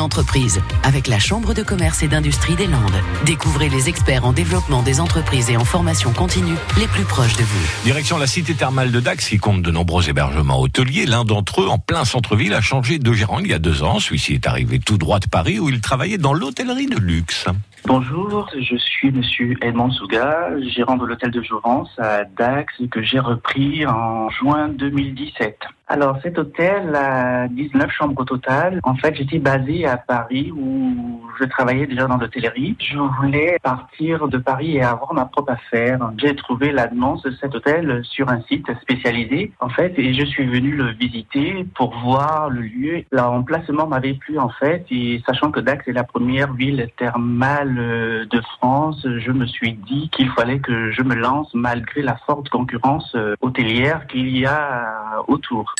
une entreprise avec la Chambre de commerce et d'industrie des Landes. Découvrez les experts en développement des entreprises et en formation continue les plus proches de vous. Direction la cité thermale de Dax qui compte de nombreux hébergements hôteliers. L'un d'entre eux, en plein centre-ville, a changé de gérant il y a deux ans. Celui-ci est arrivé tout droit de Paris où il travaillait dans l'hôtellerie de luxe. Bonjour, je suis Monsieur Edmond Souga, gérant de l'hôtel de Jouvence à Dax que j'ai repris en juin 2017. Alors cet hôtel a 19 chambres au total. En fait, j'étais basé à Paris où je travaillais déjà dans l'hôtellerie. Je voulais partir de Paris et avoir ma propre affaire. J'ai trouvé l'annonce de cet hôtel sur un site spécialisé en fait et je suis venu le visiter pour voir le lieu. L'emplacement m'avait plu en fait et sachant que Dax est la première ville thermale de France, je me suis dit qu'il fallait que je me lance malgré la forte concurrence hôtelière qu'il y a autour.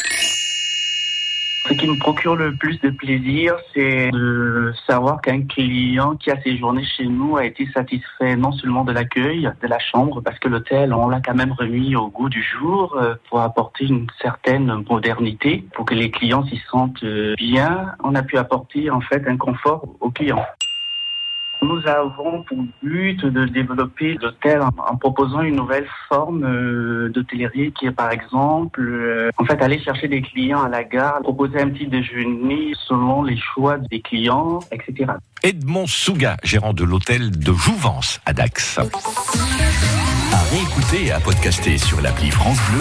Ce qui me procure le plus de plaisir, c'est de savoir qu'un client qui a séjourné chez nous a été satisfait non seulement de l'accueil de la chambre, parce que l'hôtel, on l'a quand même remis au goût du jour pour apporter une certaine modernité, pour que les clients s'y sentent bien. On a pu apporter en fait un confort aux clients. Nous avons pour but de développer l'hôtel en, proposant une nouvelle forme euh, d'hôtellerie qui est par exemple, euh, en fait, aller chercher des clients à la gare, proposer un petit déjeuner selon les choix des clients, etc. Edmond Souga, gérant de l'hôtel de Jouvence à Dax. À réécouter et à podcaster sur l'appli France Bleu.